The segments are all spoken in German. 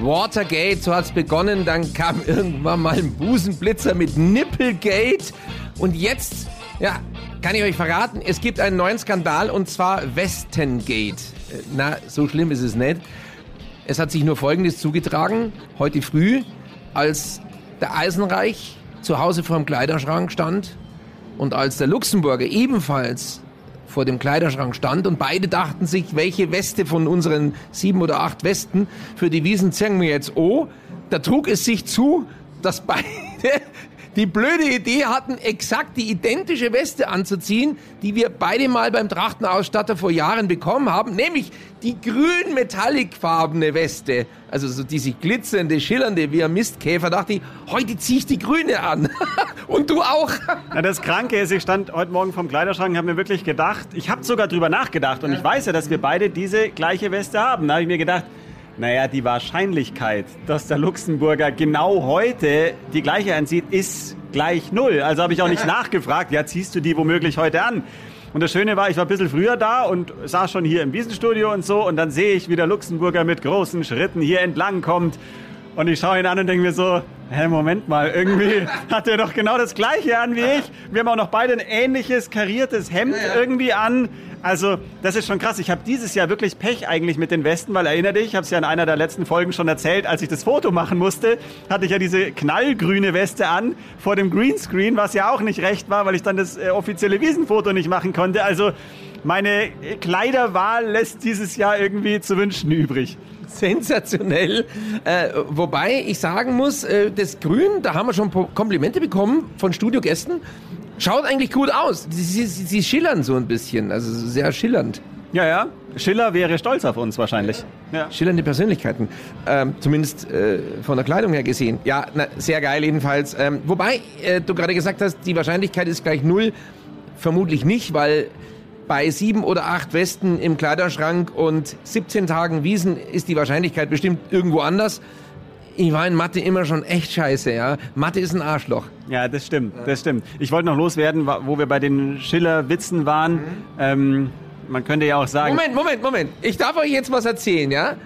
Watergate, so hat's begonnen, dann kam irgendwann mal ein Busenblitzer mit Nipplegate und jetzt, ja, kann ich euch verraten, es gibt einen neuen Skandal und zwar Westengate. Na, so schlimm ist es nicht. Es hat sich nur Folgendes zugetragen, heute früh, als der Eisenreich zu Hause vor dem Kleiderschrank stand und als der Luxemburger ebenfalls vor dem Kleiderschrank stand und beide dachten sich, welche Weste von unseren sieben oder acht Westen für die Wiesen zählen wir jetzt oh. Da trug es sich zu, dass beide die blöde Idee hatten, exakt die identische Weste anzuziehen, die wir beide mal beim Trachtenausstatter vor Jahren bekommen haben, nämlich die grün metallicfarbene Weste. Also so diese glitzernde, schillernde wie ein Mistkäfer. Dachte ich, heute ziehe ich die grüne an. Und du auch. Na, das Kranke ist, ich stand heute Morgen vom Kleiderschrank und habe mir wirklich gedacht, ich habe sogar drüber nachgedacht und ich weiß ja, dass wir beide diese gleiche Weste haben. Da habe ich mir gedacht, naja, die Wahrscheinlichkeit, dass der Luxemburger genau heute die gleiche anzieht, ist gleich null. Also habe ich auch nicht nachgefragt, ja, ziehst du die womöglich heute an? Und das Schöne war, ich war ein bisschen früher da und saß schon hier im Wiesenstudio und so und dann sehe ich, wie der Luxemburger mit großen Schritten hier entlang kommt und ich schaue ihn an und denke mir so, hä, Moment mal, irgendwie hat er doch genau das gleiche an wie ich. Wir haben auch noch beide ein ähnliches kariertes Hemd irgendwie an. Also, das ist schon krass. Ich habe dieses Jahr wirklich Pech eigentlich mit den Westen, weil erinnere dich, ich habe es ja in einer der letzten Folgen schon erzählt, als ich das Foto machen musste, hatte ich ja diese knallgrüne Weste an vor dem Greenscreen, was ja auch nicht recht war, weil ich dann das äh, offizielle Wiesenfoto nicht machen konnte. Also, meine Kleiderwahl lässt dieses Jahr irgendwie zu wünschen übrig. Sensationell. Äh, wobei ich sagen muss, äh, das Grün, da haben wir schon Komplimente bekommen von Studiogästen. Schaut eigentlich gut aus. Sie, sie, sie schillern so ein bisschen, also sehr schillernd. Ja, ja. Schiller wäre stolz auf uns wahrscheinlich. Ja. Schillernde Persönlichkeiten. Ähm, zumindest äh, von der Kleidung her gesehen. Ja, na, sehr geil jedenfalls. Ähm, wobei äh, du gerade gesagt hast, die Wahrscheinlichkeit ist gleich null. Vermutlich nicht, weil bei sieben oder acht Westen im Kleiderschrank und 17 Tagen Wiesen ist die Wahrscheinlichkeit bestimmt irgendwo anders. Ich war in Mathe immer schon echt scheiße, ja. Mathe ist ein Arschloch. Ja, das stimmt, das stimmt. Ich wollte noch loswerden, wo wir bei den Schiller-Witzen waren. Mhm. Ähm, man könnte ja auch sagen... Moment, Moment, Moment. Ich darf euch jetzt was erzählen, ja?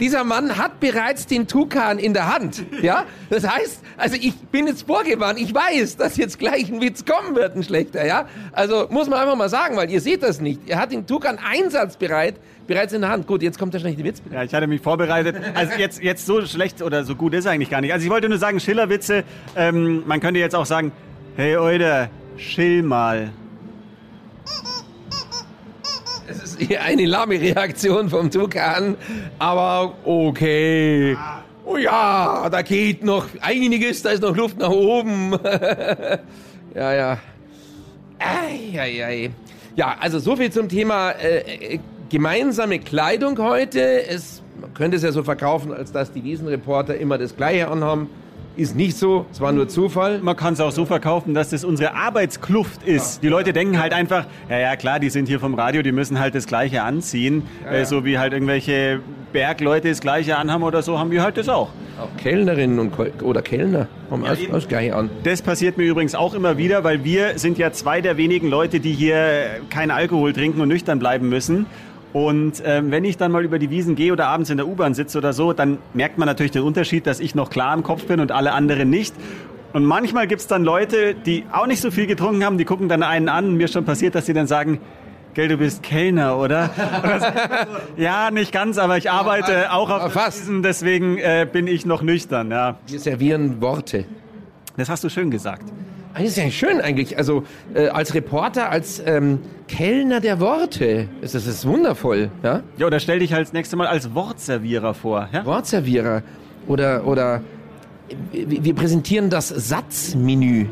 Dieser Mann hat bereits den Tukan in der Hand. Ja, das heißt, also ich bin jetzt vorgewarnt. Ich weiß, dass jetzt gleich ein Witz kommen wird, ein schlechter. Ja, also muss man einfach mal sagen, weil ihr seht das nicht. Er hat den Tukan einsatzbereit bereits in der Hand. Gut, jetzt kommt der schlechte Witz. Ja, ich hatte mich vorbereitet. Also jetzt, jetzt so schlecht oder so gut ist er eigentlich gar nicht. Also ich wollte nur sagen, Schillerwitze. Ähm, man könnte jetzt auch sagen, hey Oide, chill mal. Es ist eher eine lahme Reaktion vom Tukan, aber okay. Oh ja, da geht noch einiges, da ist noch Luft nach oben. ja, ja. Eieiei. Ja, also so viel zum Thema äh, äh, gemeinsame Kleidung heute. Es, man könnte es ja so verkaufen, als dass die Wiesenreporter immer das Gleiche anhaben. Ist nicht so, es war nur Zufall. Man kann es auch so verkaufen, dass das unsere Arbeitskluft ist. Die Leute denken halt einfach, ja, ja, klar, die sind hier vom Radio, die müssen halt das Gleiche anziehen. Ja, ja. Äh, so wie halt irgendwelche Bergleute das Gleiche anhaben oder so, haben wir halt das auch. Auch Kellnerinnen und, oder Kellner haben ja, auch das Gleiche an. Das passiert mir übrigens auch immer wieder, weil wir sind ja zwei der wenigen Leute, die hier keinen Alkohol trinken und nüchtern bleiben müssen. Und ähm, wenn ich dann mal über die Wiesen gehe oder abends in der U-Bahn sitze oder so, dann merkt man natürlich den Unterschied, dass ich noch klar im Kopf bin und alle anderen nicht. Und manchmal gibt's dann Leute, die auch nicht so viel getrunken haben, die gucken dann einen an. Mir ist schon passiert, dass sie dann sagen, Gell, du bist Kellner, oder? ja, nicht ganz, aber ich arbeite auch auf. Wiesen, deswegen äh, bin ich noch nüchtern. Ja. Wir servieren Worte. Das hast du schön gesagt. Das ist ja schön eigentlich. Also äh, als Reporter, als ähm, Kellner der Worte. Das ist, das ist wundervoll. Ja, ja oder stell dich halt das nächste Mal als Wortservierer vor. Ja? Wortservierer. Oder, oder wir präsentieren das Satzmenü.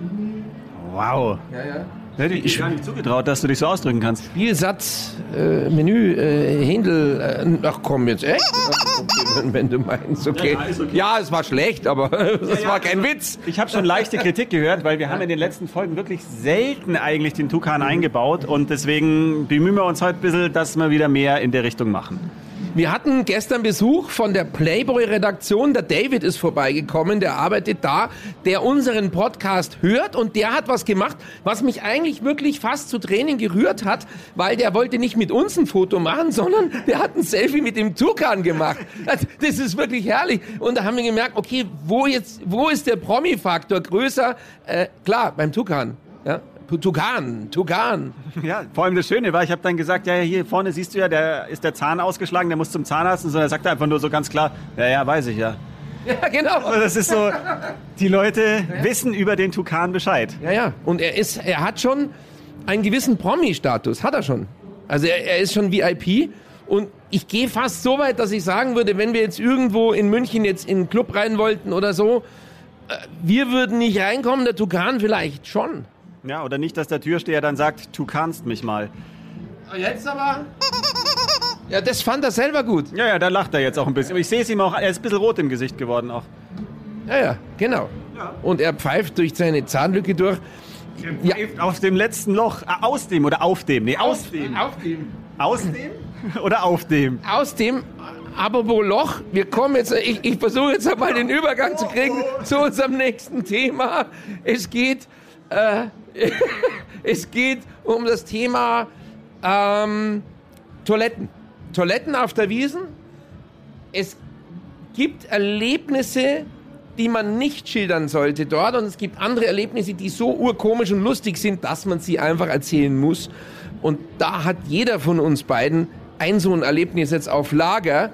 Wow. Ja, ja. Hätte ich dir gar nicht zugetraut, dass du dich so ausdrücken kannst. Spielsatz, äh, Menü, äh, Händel, äh, ach komm jetzt, echt? Okay, wenn du meinst, okay. Ja, ja, okay. Ja, es war schlecht, aber das Ja, war kein also, Witz. Ich habe schon leichte Kritik gehört, weil wir haben in den letzten Folgen wirklich selten eigentlich den Tukan eingebaut und deswegen bemühen wir uns heute ein bisschen, dass wir wieder mehr in der Richtung machen. Wir hatten gestern Besuch von der Playboy-Redaktion. Der David ist vorbeigekommen, der arbeitet da, der unseren Podcast hört und der hat was gemacht, was mich eigentlich wirklich fast zu Tränen gerührt hat, weil der wollte nicht mit uns ein Foto machen, sondern der hat ein Selfie mit dem Tukan gemacht. Also, Das ist wirklich herrlich. Und da haben wir gemerkt, okay, wo jetzt, wo ist der Promi-Faktor größer? Äh, klar, beim Tukan. Ja? Tukan, Tukan. Ja, vor allem das Schöne war, ich habe dann gesagt, ja, hier vorne siehst du ja, der ist der Zahn ausgeschlagen, der muss zum Zahnarzt und so. Er sagt einfach nur so ganz klar, ja, ja, weiß ich ja. Ja, genau. Also das ist so, die Leute wissen über den Tukan Bescheid. Ja, ja. Und er ist, er hat schon einen gewissen Promi-Status, hat er schon. Also er, er ist schon VIP. Und ich gehe fast so weit, dass ich sagen würde, wenn wir jetzt irgendwo in München jetzt in einen Club rein wollten oder so, äh, wir würden nicht reinkommen, der Tukan vielleicht schon. Ja, oder nicht, dass der Türsteher dann sagt, du kannst mich mal. Jetzt aber. Ja, das fand er selber gut. Ja, ja, da lacht er jetzt auch ein bisschen. Aber ich sehe es ihm auch, er ist ein bisschen rot im Gesicht geworden auch. Ja, ja, genau. Und er pfeift durch seine Zahnlücke durch. Ja. Auf dem letzten Loch. Ah, aus dem oder auf dem? Nee, aus, dem. Auf dem. Aus dem? Oder auf dem? aus dem apropos Loch, wir kommen jetzt, ich, ich versuche jetzt einmal den Übergang zu kriegen zu unserem nächsten Thema. Es geht, äh, es geht um das Thema ähm, Toiletten. Toiletten auf der Wiesen. Es gibt Erlebnisse, die man nicht schildern sollte dort und es gibt andere Erlebnisse, die so urkomisch und lustig sind, dass man sie einfach erzählen muss. Und da hat jeder von uns beiden ein so ein Erlebnis jetzt auf Lager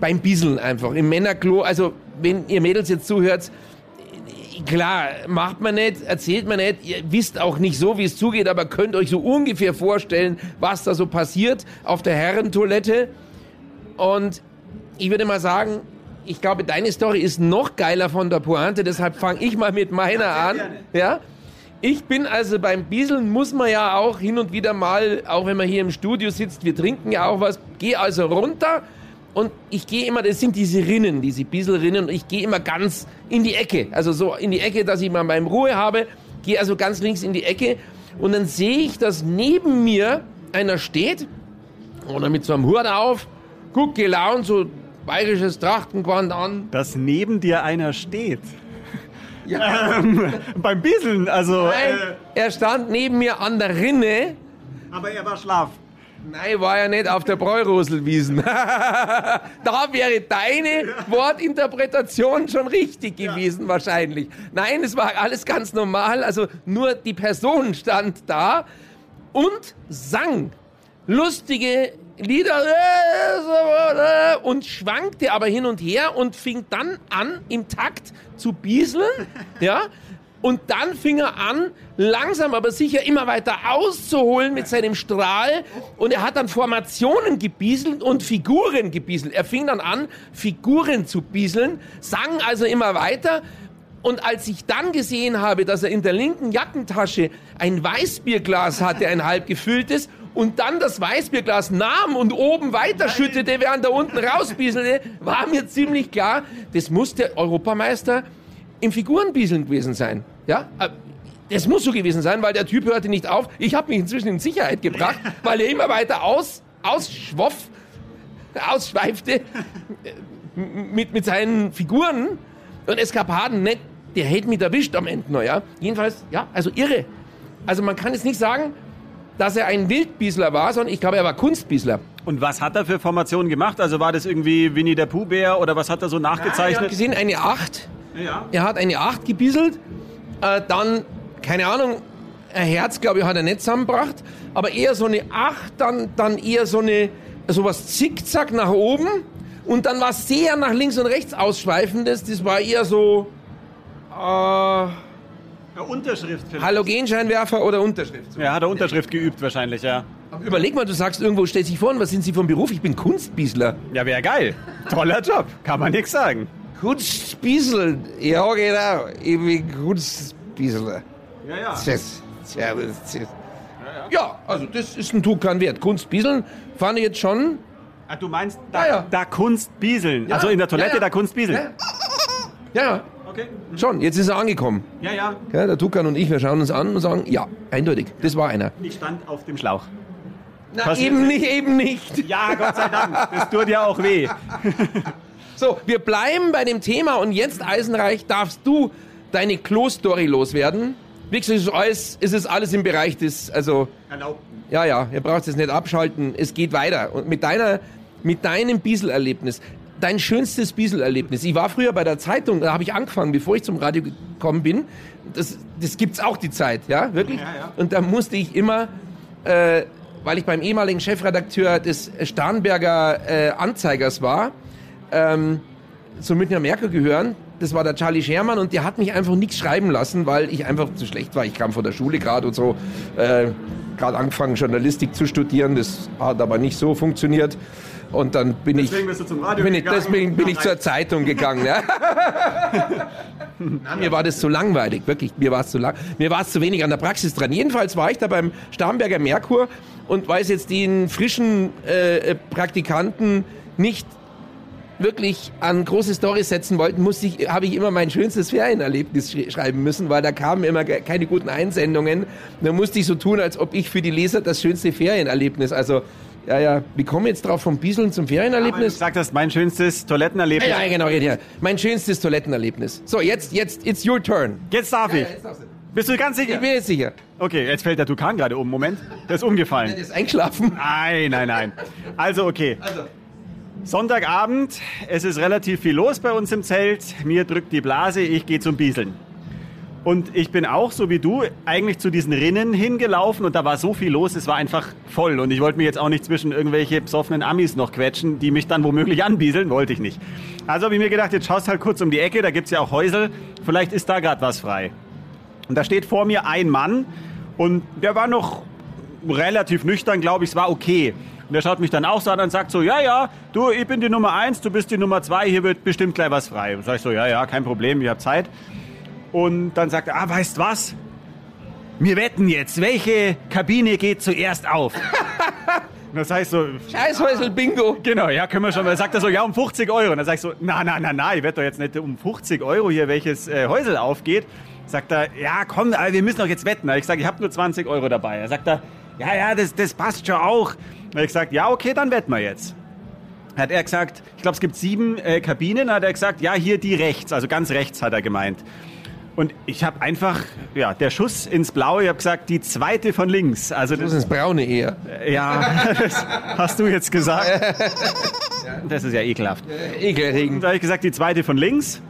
beim Bisseln einfach im Männerklo. Also wenn ihr Mädels jetzt zuhört, klar, macht man nicht, erzählt man nicht, ihr wisst auch nicht so, wie es zugeht, aber könnt euch so ungefähr vorstellen, was da so passiert auf der Herrentoilette. Und ich würde mal sagen, ich glaube, deine Story ist noch geiler von der Pointe, deshalb fange ich mal mit meiner an. Ja? Ich bin also beim Bieseln, muss man ja auch hin und wieder mal, auch wenn man hier im Studio sitzt, wir trinken ja auch was, gehe also runter und ich gehe immer, das sind diese Rinnen, diese Bieselrinnen, und ich gehe immer ganz in die Ecke, also so in die Ecke, dass ich mal meine Ruhe habe, gehe also ganz links in die Ecke und dann sehe ich, dass neben mir einer steht oder mit so einem Hut auf, gut gelaunt, so bayerisches Trachtengewand an. Dass neben dir einer steht. Ähm, beim Bieseln, also. Nein, Äh, er stand neben mir an der Rinne. aber er war schlaf. Nein, war ja nicht auf der Bräuroselwiesen. da wäre deine Wortinterpretation schon richtig gewesen, wahrscheinlich. Nein, es war alles ganz normal. Also nur die Person stand da und sang lustige Lieder und schwankte aber hin und her und fing dann an, im Takt zu bieseln. Ja? Und dann fing er an, langsam aber sicher immer weiter auszuholen mit seinem Strahl. Und er hat dann Formationen gebieselt und Figuren gebieselt. Er fing dann an, Figuren zu bieseln, sang also immer weiter. Und als ich dann gesehen habe, dass er in der linken Jackentasche ein Weißbierglas hatte, ein halb gefülltes, und dann das Weißbierglas nahm und oben weiterschüttete, während er unten rausbieselte, war mir ziemlich klar, das muss der Europameister im Figurenbieseln gewesen sein. Ja, äh, das muss so gewesen sein, weil der Typ hörte nicht auf. Ich habe mich inzwischen in Sicherheit gebracht, weil er immer weiter aus, ausschwoff, ausschweifte äh, mit, mit seinen Figuren. Und Eskapaden, nicht, der hätte mich erwischt am Ende noch, ja. Jedenfalls, ja, also irre. Also man kann jetzt nicht sagen, dass er ein Wildbiesler war, sondern ich glaube, er war Kunstbiesler. Und was hat er für Formationen gemacht? Also war das irgendwie Winnie der Pooh-Bär oder was hat er so Ich habe nachgezeichnet? gesehen, eine Acht. Ja. Er hat eine Acht gebieselt, äh, dann, keine Ahnung, ein Herz, glaube ich, hat er nicht zusammengebracht, aber eher so eine Acht, dann, dann eher so eine, sowas zickzack nach oben und dann war sehr nach links und rechts ausschweifendes, das war eher so, äh, Ja, Unterschrift. vielleicht. Halogenscheinwerfer oder Unterschrift. Ja, hat er Unterschrift geübt wahrscheinlich, ja. Aber überleg mal, du sagst irgendwo, stellst dich vor, und was sind Sie vom Beruf? Ich bin Kunstbiesler. Ja, wäre geil. Toller Job, kann man nichts sagen. Kunstbiesel, ja genau, ich bin Kunstbiesler. Ja, ja. Das, Ja, das ist- ja, also das ist ein Tukan wert. Kunst Bieseln fand ich jetzt schon. Ah, du meinst da, Ja, ja. da Kunst bieseln. Also in der Toilette Ja, ja. da Kunst bieseln. Ja, ja, Okay. schon. Jetzt ist er angekommen. Ja, ja. Ja, der Tukan und ich, wir schauen uns an und sagen, ja, eindeutig, das war einer. Ich stand auf dem Schlauch. Na, Passiert eben nicht, eben nicht. Ja, Gott sei Dank. Das tut ja auch weh. So, wir bleiben bei dem Thema und jetzt, Eisenreich, darfst du deine Klo-Story loswerden. Wie gesagt, es ist alles, es ist alles im Bereich des, also, Erlaubt. ja, ja, ihr braucht es nicht abschalten, es geht weiter. Und mit deiner, mit deinem Bieselerlebnis, dein schönstes Bieselerlebnis. Ich war früher bei der Zeitung, da habe ich angefangen, bevor ich zum Radio gekommen bin. Das, das gibt's auch die Zeit, ja, wirklich. Ja, ja. Und da musste ich immer, äh, weil ich beim ehemaligen Chefredakteur des Starnberger äh, Anzeigers war, ähm, zum Münchner Merkur gehören. Das war der Charlie Schermann und der hat mich einfach nichts schreiben lassen, weil ich einfach zu schlecht war. Ich kam von der Schule gerade und so, äh, gerade angefangen Journalistik zu studieren. Das hat aber nicht so funktioniert. Und dann bin Deswegen ich, bist du zum Radio bin ich deswegen bin ich zur Zeitung gegangen. Ja. Mir war das zu langweilig, wirklich. Mir war es zu lang, mir war es zu wenig an der Praxis dran. Jedenfalls war ich da beim Starnberger Merkur und weil es jetzt den frischen äh, äh, Praktikanten nicht wirklich an große Storys setzen wollten, musste ich, habe ich immer mein schönstes Ferienerlebnis sch schreiben müssen, weil da kamen immer keine guten Einsendungen. Da musste ich so tun, als ob ich für die Leser das schönste Ferienerlebnis, also ja, ja, wie kommen wir jetzt drauf vom Bieseln zum Aber du Ferienerlebnis? gesagt hast, mein schönstes Toilettenerlebnis. Ja, ja, genau, ja, ja. Mein schönstes Toilettenerlebnis. So, jetzt, jetzt, it's your turn. Jetzt darf ich. Bist du ganz Ich sicher? bin jetzt sicher. Okay, jetzt fällt der Tukan gerade um. Moment. Der ist umgefallen. Der ist eingeschlafen. Nein, nein, nein. Also, okay. Sonntagabend, es ist relativ viel los bei uns im Zelt. Mir drückt die Blase, ich gehe zum Bieseln. Und ich bin auch, so wie du, eigentlich zu diesen Rinnen hingelaufen und da war so viel los, es war einfach voll. Und ich wollte mir jetzt auch nicht zwischen irgendwelche besoffenen Amis noch quetschen, die mich dann womöglich anbieseln, wollte ich nicht. Also habe ich mir gedacht, jetzt schaust halt kurz um die Ecke, da gibt's ja auch Häusel, vielleicht ist da gerade was frei. Und da steht vor mir ein Mann und der war noch relativ nüchtern, glaube ich, es war okay. Und der schaut mich dann auch so an und sagt so, ja, ja, du, ich bin die Nummer eins, du bist die Nummer zwei, hier wird bestimmt gleich was frei. Und sag ich so, ja, ja, kein Problem, ich habe Zeit. Und dann sagt er, ah, weißt was? Wir wetten jetzt, welche Kabine geht zuerst auf? Das heißt so, Scheißhäusel Bingo. Genau, ja, können wir schon. Dann sagt er so, ja, um 50 Euro. Und dann sag ich so, na, na, na, na, ich werde doch jetzt nicht um 50 Euro hier, welches äh, Häusel aufgeht. Sagt er, ja, komm, wir müssen doch jetzt wetten. Ich sage, ich habe nur 20 Euro dabei. Er sagt er, ja, ja, das, das passt schon auch. Und ich gesagt, ja, okay, dann wetten wir jetzt. Hat er gesagt, ich glaube, es gibt sieben äh, Kabinen. Hat er gesagt, ja, hier die rechts, also ganz rechts hat er gemeint. Und ich habe einfach, ja, der Schuss ins Blaue, ich habe gesagt, die zweite von links. Also Das ist Braune eher. ja, das hast du jetzt gesagt. Das ist ja ekelhaft. Ekelerregend. Da habe ich gesagt, die zweite von links.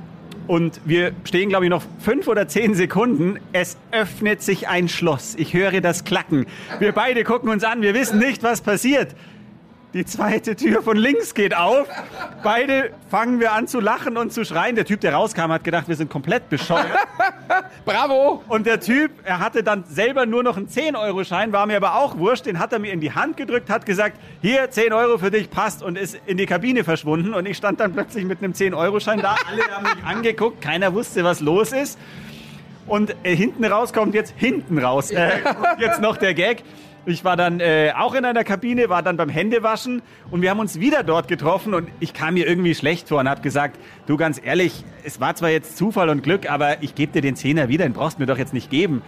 Und wir stehen, glaube ich, noch fünf oder zehn Sekunden. Es öffnet sich ein Schloss. Ich höre das Klacken. Wir beide gucken uns an. Wir wissen nicht, was passiert. Die zweite Tür von links geht auf. Beide fangen wir an zu lachen und zu schreien. Der Typ, der rauskam, hat gedacht, wir sind komplett bescheuert. Bravo! Und der Typ, er hatte dann selber nur noch einen 10-Euro-Schein, war mir aber auch wurscht, den hat er mir in die Hand gedrückt, hat gesagt, hier, 10 Euro für dich passt und ist in die Kabine verschwunden. Und ich stand dann plötzlich mit einem 10-Euro-Schein da, alle haben mich angeguckt, keiner wusste, was los ist. Und äh, hinten raus kommt jetzt, hinten raus, äh, kommt jetzt noch der Gag. Ich war dann äh, auch in einer Kabine, war dann beim Händewaschen und wir haben uns wieder dort getroffen und ich kam mir irgendwie schlecht vor und habe gesagt, du ganz ehrlich, es war zwar jetzt Zufall und Glück, aber ich gebe dir den Zehner wieder, den brauchst du mir doch jetzt nicht geben.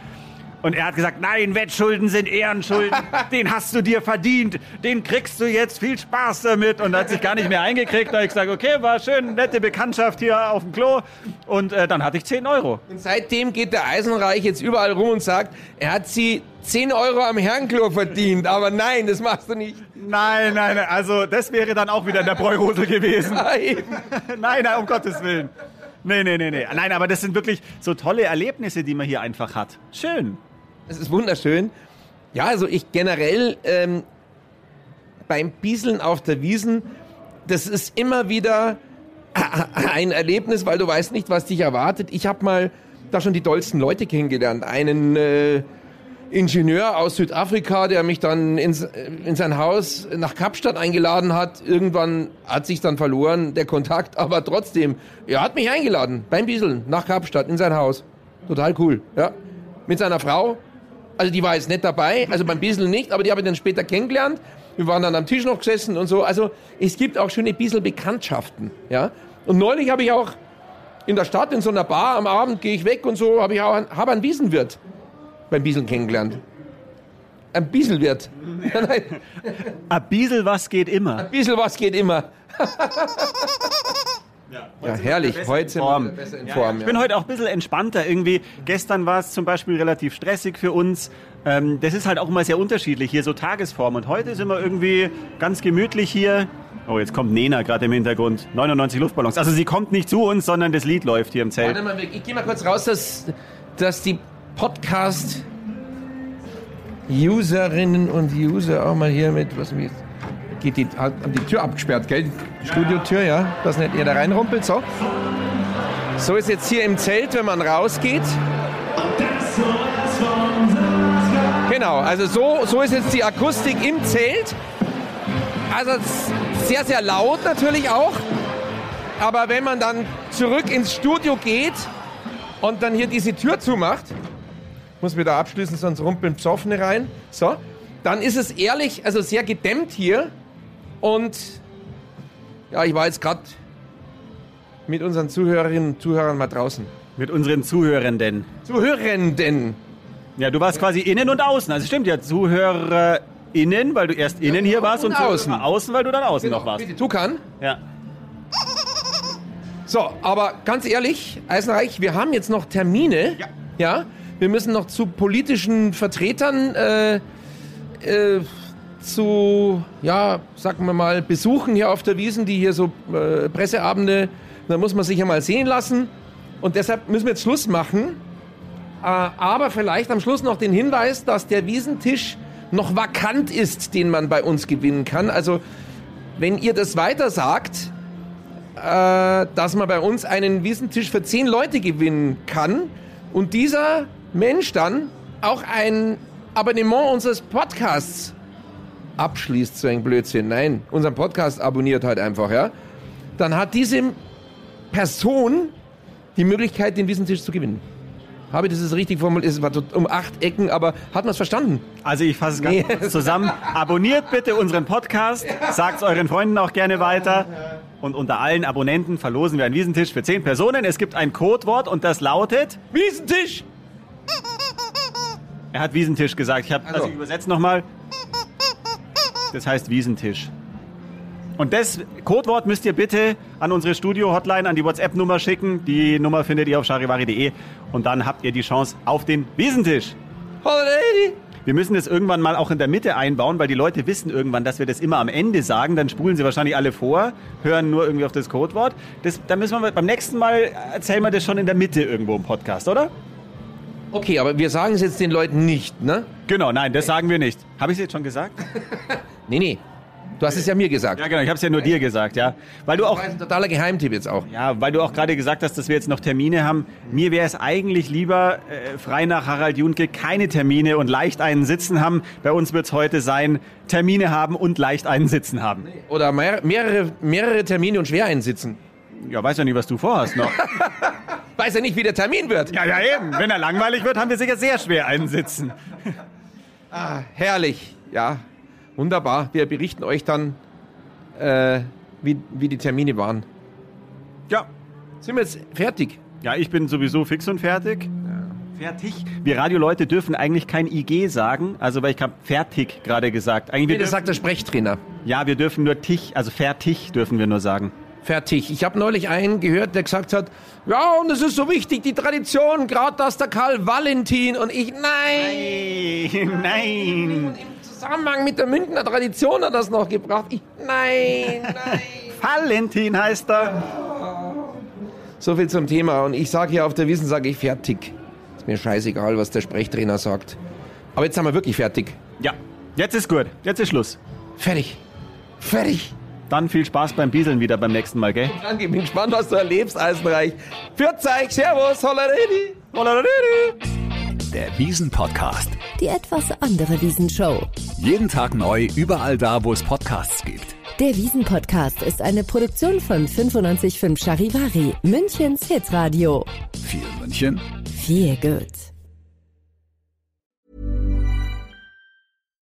Und er hat gesagt, nein, Wettschulden sind Ehrenschulden, den hast du dir verdient, den kriegst du jetzt, viel Spaß damit. Und er hat sich gar nicht mehr eingekriegt, da habe ich gesagt, okay, war schön, nette Bekanntschaft hier auf dem Klo und äh, dann hatte ich 10 Euro. Und seitdem geht der Eisenreich jetzt überall rum und sagt, er hat sie 10 Euro am Herrenklo verdient. Aber nein, das machst du nicht. Nein, nein, nein, also das wäre dann auch wieder in der Bräurosel gewesen. Nein. nein, nein, um Gottes Willen. Nee, nee, nee, nee. Nein, aber das sind wirklich so tolle Erlebnisse, die man hier einfach hat. Schön. Das ist wunderschön. Ja, also ich generell ähm, beim Bieseln auf der Wiesen, das ist immer wieder ein Erlebnis, weil du weißt nicht, was dich erwartet. Ich habe mal da schon die tollsten Leute kennengelernt. Einen äh, Ingenieur aus Südafrika, der mich dann ins, in sein Haus nach Kapstadt eingeladen hat. Irgendwann hat sich dann verloren, der Kontakt, aber trotzdem, er hat mich eingeladen beim Bieseln nach Kapstadt in sein Haus. Total cool, ja. Mit seiner Frau Also die war jetzt nicht dabei, also beim Biesel nicht, aber die habe ich dann später kennengelernt. Wir waren dann am Tisch noch gesessen und so. Also es gibt auch schöne Biesel-Bekanntschaften. Ja? Und neulich habe ich auch in der Stadt in so einer Bar am Abend gehe ich weg und so habe ich auch einen, habe einen Wiesenwirt beim Bieseln kennengelernt. Ein Bieselwirt. Ein Biesel, was geht immer. Ein Biesel was geht immer. Ja, herrlich. Heute sind Form. wir besser in Form. Ich bin heute auch ein bisschen entspannter irgendwie. Gestern war es zum Beispiel relativ stressig für uns. Ähm, das ist halt auch immer sehr unterschiedlich hier, so Tagesform. Und heute sind wir irgendwie ganz gemütlich hier. Oh, jetzt kommt Nena gerade im Hintergrund. 99 Luftballons. Also sie kommt nicht zu uns, sondern das Lied läuft hier im Zelt. Warte mal, ich gehe mal kurz raus, dass, dass die Podcast-Userinnen und User auch mal hier mit, was wie geht die, haben die Tür abgesperrt, gell? Studiotür, ja, dass nicht ihr da reinrumpelt, so. So ist jetzt hier im Zelt, wenn man rausgeht. Genau, also so, so ist jetzt die Akustik im Zelt. Also sehr, sehr laut natürlich auch. Aber wenn man dann zurück ins Studio geht und dann hier diese Tür zumacht, muss wieder abschließen, sonst rumpeln Psoffene rein. So, dann ist es ehrlich, also sehr gedämmt hier. Und ja, ich war jetzt gerade mit unseren Zuhörerinnen und Zuhörern mal draußen. Mit unseren Zuhörenden. Zuhörenden. Ja, du warst quasi innen und außen. Also stimmt ja, ZuhörerInnen, weil du erst innen hier warst und außen. Zuhörer außen, weil du dann außen noch warst. Bitte, Tukan. Ja. So, aber ganz ehrlich, Eisenreich, wir haben jetzt noch Termine. Ja. Ja. Wir müssen noch zu politischen Vertretern, äh, äh, zu, ja, sagen wir mal, Besuchen hier auf der Wiesen, die hier so äh, Presseabende, da muss man sich ja mal sehen lassen. Und deshalb müssen wir jetzt Schluss machen. Äh, aber vielleicht am Schluss noch den Hinweis, dass der Wiesentisch noch vakant ist, den man bei uns gewinnen kann. Also, wenn ihr das weiter sagt, äh, dass man bei uns einen Wiesentisch für zehn Leute gewinnen kann und dieser Mensch dann auch ein Abonnement unseres Podcasts abschließt, so ein Blödsinn. Nein, unseren Podcast abonniert halt einfach, ja. Dann hat diese Person die Möglichkeit, den Wiesentisch zu gewinnen. Habe ich das jetzt richtig formuliert? Es war um acht Ecken, aber hat man es verstanden? Also ich fasse es ganz Nee. kurz zusammen. Abonniert bitte unseren Podcast, sagt es euren Freunden auch gerne weiter. Und unter allen Abonnenten verlosen wir einen Wiesentisch für zehn Personen. Es gibt ein Codewort und das lautet... Wiesentisch! Er hat Wiesentisch gesagt. Ich habe Also. also ich übersetze nochmal. Das heißt Wiesentisch. Und das Codewort müsst ihr bitte an unsere Studio-Hotline, an die WhatsApp-Nummer schicken. Die Nummer findet ihr auf charivari.de. Und dann habt ihr die Chance auf den Wiesentisch. Holiday! Wir müssen das irgendwann mal auch in der Mitte einbauen, weil die Leute wissen irgendwann, dass wir das immer am Ende sagen. Dann spulen sie wahrscheinlich alle vor, hören nur irgendwie auf das Codewort. Das, da müssen wir beim nächsten Mal erzählen wir das schon in der Mitte irgendwo im Podcast, oder? Okay, aber wir sagen es jetzt den Leuten nicht, ne? Genau, nein, das sagen wir nicht. Habe ich es jetzt schon gesagt? Nee, nee. Du hast es ja mir gesagt. Ja, genau, ich habe es ja nur dir gesagt, ja. Weil du auch Das ist ein totaler Geheimtipp jetzt auch. Ja, weil du auch gerade gesagt hast, dass wir jetzt noch Termine haben. Mir wäre es eigentlich lieber, äh, frei nach Harald Junke, keine Termine und leicht einen Sitzen haben. Bei uns wird es heute sein, Termine haben und leicht einen Sitzen haben. Oder mehr, mehrere, mehrere Termine und schwer einsitzen. Ja, weiß ja nicht, was du vorhast noch. Weiß ja nicht, wie der Termin wird. ja, ja, eben. Wenn er langweilig wird, haben wir sicher sehr schwer einen Sitzen. Herrlich, ja. Wunderbar. Wir berichten euch dann, äh, wie, wie die Termine waren. Ja. Sind wir jetzt fertig? Ja, ich bin sowieso fix und fertig. Fertig. Wir Radioleute dürfen eigentlich kein IG sagen, also weil ich habe fertig gerade gesagt. Eigentlich wir Nee, das dürfen, sagt der Sprechtrainer. ja, wir dürfen nur Tich, also fertig dürfen wir nur sagen. Fertig. Ich habe neulich einen gehört, der gesagt hat, ja, und es ist so wichtig, die Tradition, gerade dass der Karl Valentin und ich, nein. Nein. Im Zusammenhang mit der Münchner Tradition hat er das noch gebracht. Ich, nein, nein. Valentin heißt er. So viel zum Thema. Und ich sage hier auf der Wiesen, sage ich fertig. Ist mir scheißegal, was der Sprechtrainer sagt. Aber jetzt sind wir wirklich fertig. Ja, jetzt ist gut. Jetzt ist Schluss. Fertig. Fertig. Dann viel Spaß beim Bieseln wieder beim nächsten Mal, gell? Danke, bin gespannt, was du erlebst, Eisenreich. Für euch, Servus, Holleredi. Der Wiesen-Podcast. Die etwas andere Wiesenshow. Jeden Tag neu, überall da, wo es Podcasts gibt. Der Wiesen-Podcast ist eine Produktion von 955 Charivari, Münchens Hitradio. Viel München, Viel gut.